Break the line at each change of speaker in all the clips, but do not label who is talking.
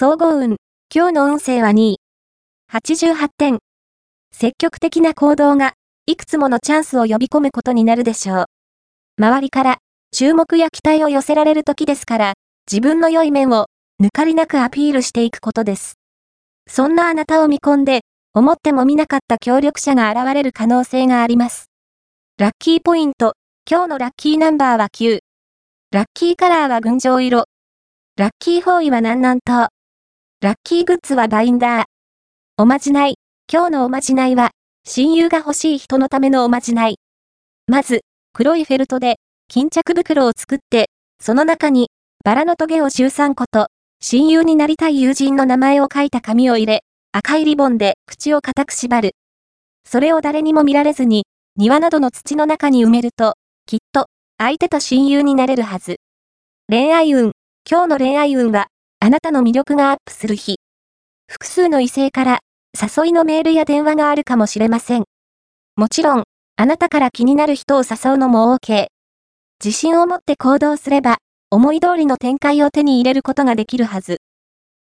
総合運。今日の運勢は2位。88点。積極的な行動が、いくつものチャンスを呼び込むことになるでしょう。周りから、注目や期待を寄せられる時ですから、自分の良い面を、抜かりなくアピールしていくことです。そんなあなたを見込んで、思っても見なかった協力者が現れる可能性があります。ラッキーポイント。今日のラッキーナンバーは9。ラッキーカラーは群青色。ラッキーフォーイは南南東。ラッキーグッズはバインダー。おまじない。今日のおまじないは、親友が欲しい人のためのおまじない。まず、黒いフェルトで、巾着袋を作って、その中に、バラのトゲを13個と、親友になりたい友人の名前を書いた紙を入れ、赤いリボンで口を固く縛る。それを誰にも見られずに、庭などの土の中に埋めると、きっと、相手と親友になれるはず。恋愛運。今日の恋愛運は、あなたの魅力がアップする日。複数の異性から誘いのメールや電話があるかもしれません。もちろん、あなたから気になる人を誘うのも OK。自信を持って行動すれば、思い通りの展開を手に入れることができるはず。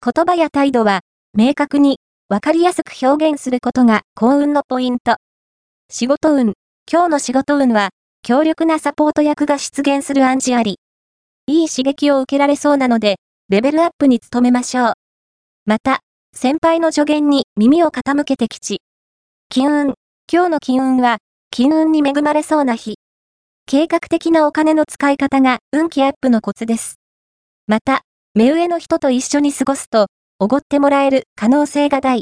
言葉や態度は、明確に、わかりやすく表現することが幸運のポイント。仕事運。今日の仕事運は、強力なサポート役が出現する暗示あり。いい刺激を受けられそうなので、レベルアップに努めましょう。また、先輩の助言に耳を傾けて吉。金運。今日の金運は、金運に恵まれそうな日。計画的なお金の使い方が運気アップのコツです。また、目上の人と一緒に過ごすと、おごってもらえる可能性が大。